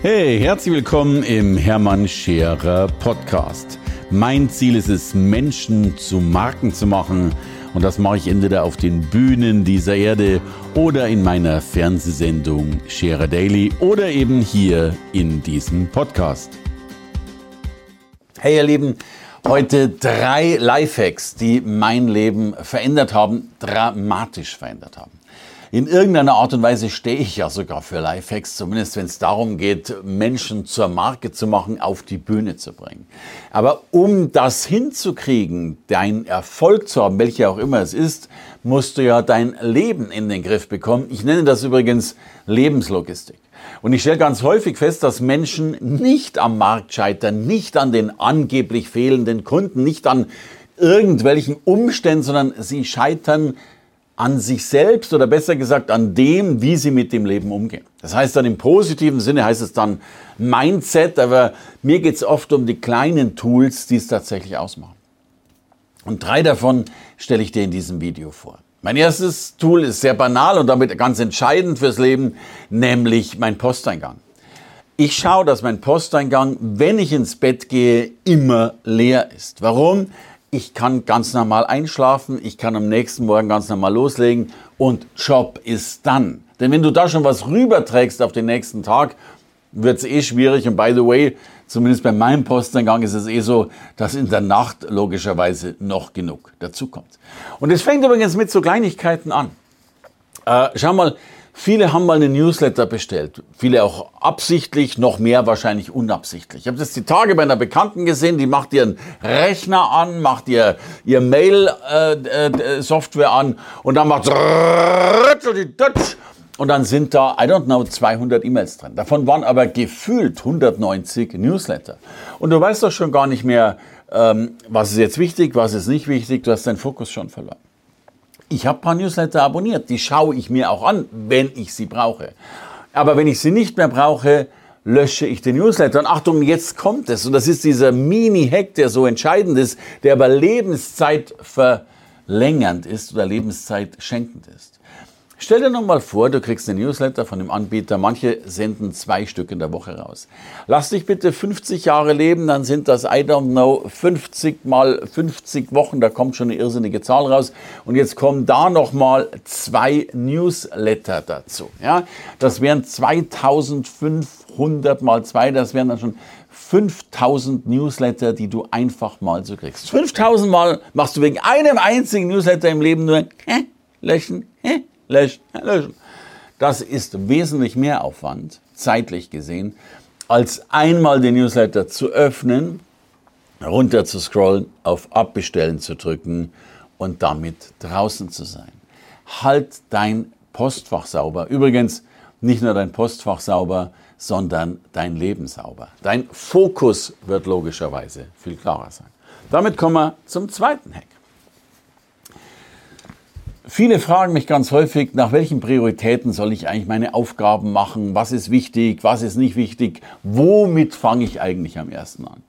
Hey, herzlich willkommen im Hermann Scherer Podcast. Mein Ziel ist es, Menschen zu Marken zu machen. Und das mache ich entweder auf den Bühnen dieser Erde oder in meiner Fernsehsendung Scherer Daily oder eben hier in diesem Podcast. Hey ihr Lieben, heute drei Lifehacks, die mein Leben verändert haben, dramatisch verändert haben. In irgendeiner Art und Weise stehe ich ja sogar für Lifehacks, zumindest wenn es darum geht, Menschen zur Marke zu machen, auf die Bühne zu bringen. Aber um das hinzukriegen, deinen Erfolg zu haben, welcher auch immer es ist, musst du ja dein Leben in den Griff bekommen. Ich nenne das übrigens Lebenslogistik. Und ich stelle ganz häufig fest, dass Menschen nicht am Markt scheitern, nicht an den angeblich fehlenden Kunden, nicht an irgendwelchen Umständen, sondern sie scheitern an sich selbst oder besser gesagt an dem, wie sie mit dem Leben umgehen. Das heißt dann im positiven Sinne heißt es dann Mindset, aber mir geht es oft um die kleinen Tools, die es tatsächlich ausmachen. Und drei davon stelle ich dir in diesem Video vor. Mein erstes Tool ist sehr banal und damit ganz entscheidend fürs Leben, nämlich mein Posteingang. Ich schaue, dass mein Posteingang, wenn ich ins Bett gehe, immer leer ist. Warum? Ich kann ganz normal einschlafen, ich kann am nächsten Morgen ganz normal loslegen und Job ist dann. Denn wenn du da schon was rüberträgst auf den nächsten Tag, wird es eh schwierig. Und by the way, zumindest bei meinem Posteingang ist es eh so, dass in der Nacht logischerweise noch genug dazukommt. Und es fängt übrigens mit so Kleinigkeiten an. Äh, schau mal, Viele haben mal einen Newsletter bestellt. Viele auch absichtlich, noch mehr wahrscheinlich unabsichtlich. Ich habe das die Tage bei einer Bekannten gesehen, die macht ihren Rechner an, macht ihr, ihr Mail-Software äh, äh, an und dann macht und dann sind da, I don't know, 200 E-Mails drin. Davon waren aber gefühlt 190 Newsletter. Und du weißt doch schon gar nicht mehr, ähm, was ist jetzt wichtig, was ist nicht wichtig. Du hast deinen Fokus schon verloren. Ich habe ein paar Newsletter abonniert, die schaue ich mir auch an, wenn ich sie brauche. Aber wenn ich sie nicht mehr brauche, lösche ich den Newsletter. Und Achtung, jetzt kommt es. Und das ist dieser Mini-Hack, der so entscheidend ist, der aber Lebenszeit verlängernd ist oder Lebenszeit schenkend ist. Stell dir noch mal vor, du kriegst einen Newsletter von dem Anbieter. Manche senden zwei Stück in der Woche raus. Lass dich bitte 50 Jahre leben, dann sind das, I don't know, 50 mal 50 Wochen. Da kommt schon eine irrsinnige Zahl raus. Und jetzt kommen da noch mal zwei Newsletter dazu. Ja, das wären 2500 mal zwei. Das wären dann schon 5000 Newsletter, die du einfach mal so kriegst. 5000 Mal machst du wegen einem einzigen Newsletter im Leben nur hä, löschen, löschen, löschen. Das ist wesentlich mehr Aufwand, zeitlich gesehen, als einmal den Newsletter zu öffnen, runter zu scrollen, auf Abbestellen zu drücken und damit draußen zu sein. Halt dein Postfach sauber. Übrigens, nicht nur dein Postfach sauber, sondern dein Leben sauber. Dein Fokus wird logischerweise viel klarer sein. Damit kommen wir zum zweiten Hack. Viele fragen mich ganz häufig, nach welchen Prioritäten soll ich eigentlich meine Aufgaben machen? Was ist wichtig? Was ist nicht wichtig? Womit fange ich eigentlich am ersten an?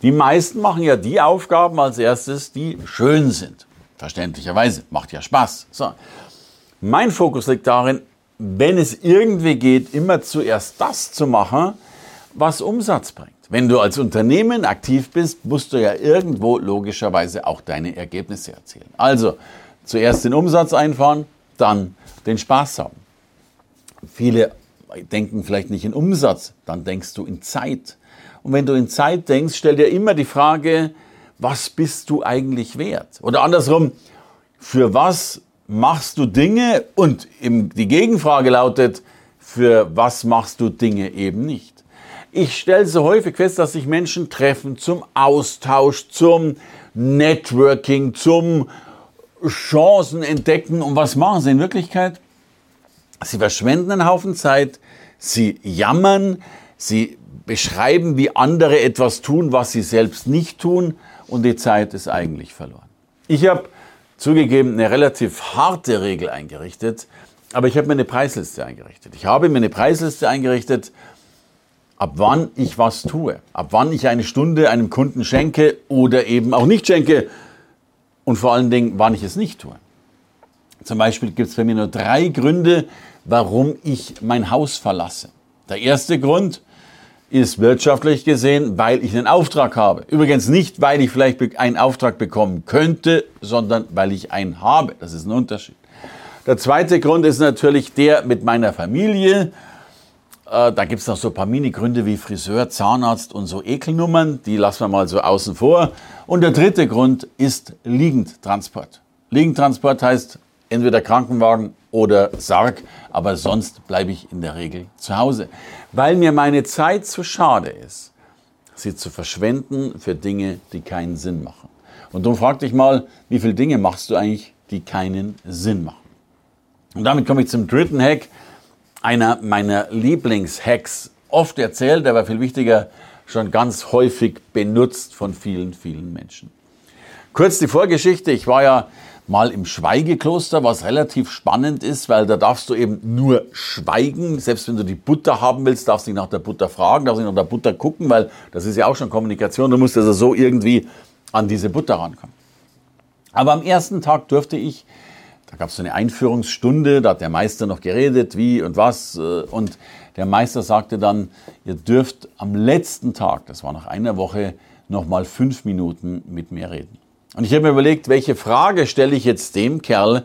Die meisten machen ja die Aufgaben als erstes, die schön sind. Verständlicherweise, macht ja Spaß. So. Mein Fokus liegt darin, wenn es irgendwie geht, immer zuerst das zu machen, was Umsatz bringt. Wenn du als Unternehmen aktiv bist, musst du ja irgendwo logischerweise auch deine Ergebnisse erzielen. Also, Zuerst den Umsatz einfahren, dann den Spaß haben. Viele denken vielleicht nicht in Umsatz, dann denkst du in Zeit. Und wenn du in Zeit denkst, stell dir immer die Frage, was bist du eigentlich wert? Oder andersrum, für was machst du Dinge? Und die Gegenfrage lautet, für was machst du Dinge eben nicht? Ich stelle so häufig fest, dass sich Menschen treffen zum Austausch, zum Networking, zum Chancen entdecken. Und was machen sie in Wirklichkeit? Sie verschwenden einen Haufen Zeit, sie jammern, sie beschreiben, wie andere etwas tun, was sie selbst nicht tun und die Zeit ist eigentlich verloren. Ich habe zugegeben eine relativ harte Regel eingerichtet, aber ich habe mir eine Preisliste eingerichtet. Ich habe mir eine Preisliste eingerichtet, ab wann ich was tue, ab wann ich eine Stunde einem Kunden schenke oder eben auch nicht schenke und vor allen Dingen, wann ich es nicht tue. Zum Beispiel gibt es bei mir nur drei Gründe, warum ich mein Haus verlasse. Der erste Grund, ist wirtschaftlich gesehen, weil ich einen Auftrag habe. Übrigens nicht, weil ich vielleicht einen Auftrag bekommen könnte, sondern weil ich einen habe. Das ist ein Unterschied. Der zweite Grund ist natürlich der mit meiner Familie. Äh, da gibt es noch so ein paar Mini-Gründe wie Friseur, Zahnarzt und so Ekelnummern. Die lassen wir mal so außen vor. Und der dritte Grund ist Liegendtransport. Liegendtransport heißt entweder Krankenwagen oder Sarg, aber sonst bleibe ich in der Regel zu Hause, weil mir meine Zeit zu schade ist, sie zu verschwenden für Dinge, die keinen Sinn machen. Und darum frag dich mal, wie viele Dinge machst du eigentlich, die keinen Sinn machen? Und damit komme ich zum dritten Hack, einer meiner Lieblingshacks, oft erzählt, aber viel wichtiger, schon ganz häufig benutzt von vielen, vielen Menschen. Kurz die Vorgeschichte. Ich war ja mal im Schweigekloster, was relativ spannend ist, weil da darfst du eben nur schweigen. Selbst wenn du die Butter haben willst, darfst du nicht nach der Butter fragen, darfst nicht nach der Butter gucken, weil das ist ja auch schon Kommunikation. Du musst also so irgendwie an diese Butter rankommen. Aber am ersten Tag durfte ich, da gab es so eine Einführungsstunde, da hat der Meister noch geredet, wie und was. Äh, und der Meister sagte dann, ihr dürft am letzten Tag, das war nach einer Woche, noch mal fünf Minuten mit mir reden. Und ich habe mir überlegt, welche Frage stelle ich jetzt dem Kerl,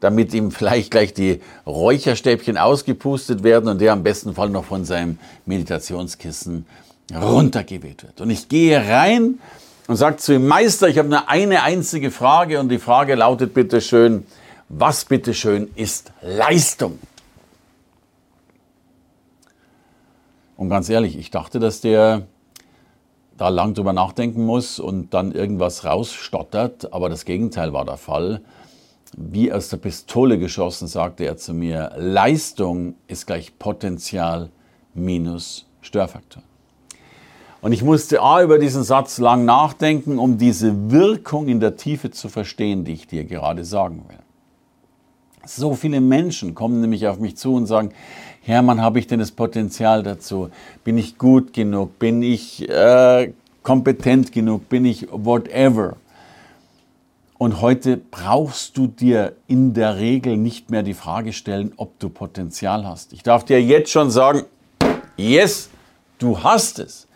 damit ihm vielleicht gleich die Räucherstäbchen ausgepustet werden und der am besten Fall noch von seinem Meditationskissen runtergeweht wird. Und ich gehe rein und sage zu ihm, Meister, ich habe nur eine einzige Frage und die Frage lautet bitte schön, was bitte schön ist Leistung? Und ganz ehrlich, ich dachte, dass der da lang drüber nachdenken muss und dann irgendwas rausstottert, aber das Gegenteil war der Fall. Wie aus der Pistole geschossen, sagte er zu mir, Leistung ist gleich Potenzial minus Störfaktor. Und ich musste A über diesen Satz lang nachdenken, um diese Wirkung in der Tiefe zu verstehen, die ich dir gerade sagen will. So viele Menschen kommen nämlich auf mich zu und sagen, Hermann, habe ich denn das Potenzial dazu? Bin ich gut genug? Bin ich äh, kompetent genug? Bin ich whatever? Und heute brauchst du dir in der Regel nicht mehr die Frage stellen, ob du Potenzial hast. Ich darf dir jetzt schon sagen, yes, du hast es.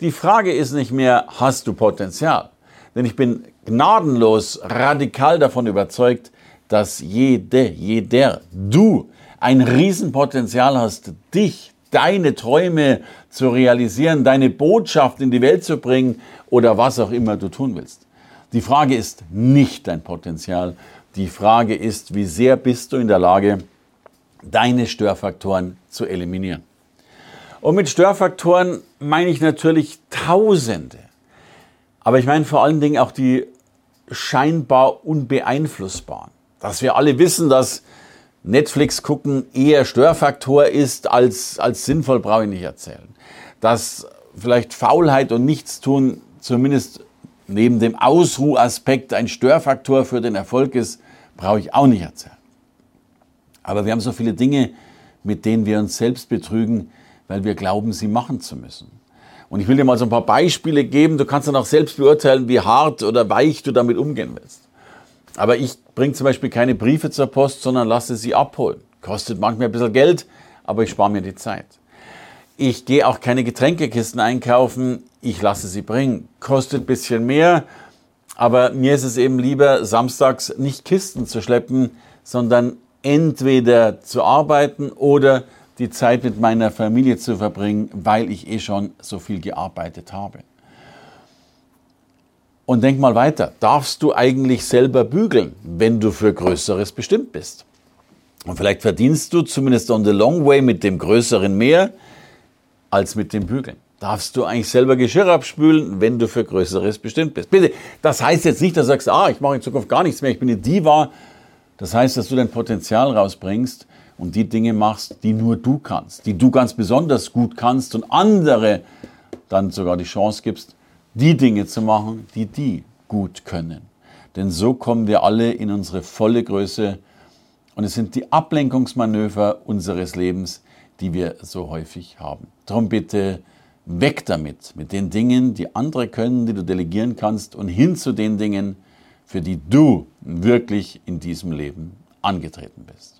Die Frage ist nicht mehr, hast du Potenzial? Denn ich bin gnadenlos radikal davon überzeugt, dass jede, jeder, du ein Riesenpotenzial hast, dich, deine Träume zu realisieren, deine Botschaft in die Welt zu bringen oder was auch immer du tun willst. Die Frage ist nicht dein Potenzial. Die Frage ist, wie sehr bist du in der Lage, deine Störfaktoren zu eliminieren. Und mit Störfaktoren meine ich natürlich Tausende. Aber ich meine vor allen Dingen auch die scheinbar unbeeinflussbaren. Dass wir alle wissen, dass Netflix gucken eher Störfaktor ist als, als sinnvoll, brauche ich nicht erzählen. Dass vielleicht Faulheit und Nichtstun zumindest neben dem Ausruhaspekt ein Störfaktor für den Erfolg ist, brauche ich auch nicht erzählen. Aber wir haben so viele Dinge, mit denen wir uns selbst betrügen, weil wir glauben, sie machen zu müssen. Und ich will dir mal so ein paar Beispiele geben. Du kannst dann auch selbst beurteilen, wie hart oder weich du damit umgehen willst. Aber ich bringe zum Beispiel keine Briefe zur Post, sondern lasse sie abholen. Kostet manchmal ein bisschen Geld, aber ich spare mir die Zeit. Ich gehe auch keine Getränkekisten einkaufen, ich lasse sie bringen. Kostet ein bisschen mehr, aber mir ist es eben lieber, samstags nicht Kisten zu schleppen, sondern entweder zu arbeiten oder die Zeit mit meiner Familie zu verbringen, weil ich eh schon so viel gearbeitet habe. Und denk mal weiter, darfst du eigentlich selber bügeln, wenn du für Größeres bestimmt bist? Und vielleicht verdienst du zumindest on the long way mit dem Größeren mehr als mit dem Bügeln. Darfst du eigentlich selber Geschirr abspülen, wenn du für Größeres bestimmt bist? Bitte, das heißt jetzt nicht, dass du sagst, ah, ich mache in Zukunft gar nichts mehr, ich bin eine Diva. Das heißt, dass du dein Potenzial rausbringst und die Dinge machst, die nur du kannst, die du ganz besonders gut kannst und andere dann sogar die Chance gibst, die Dinge zu machen, die die gut können. Denn so kommen wir alle in unsere volle Größe und es sind die Ablenkungsmanöver unseres Lebens, die wir so häufig haben. Darum bitte weg damit, mit den Dingen, die andere können, die du delegieren kannst und hin zu den Dingen, für die du wirklich in diesem Leben angetreten bist.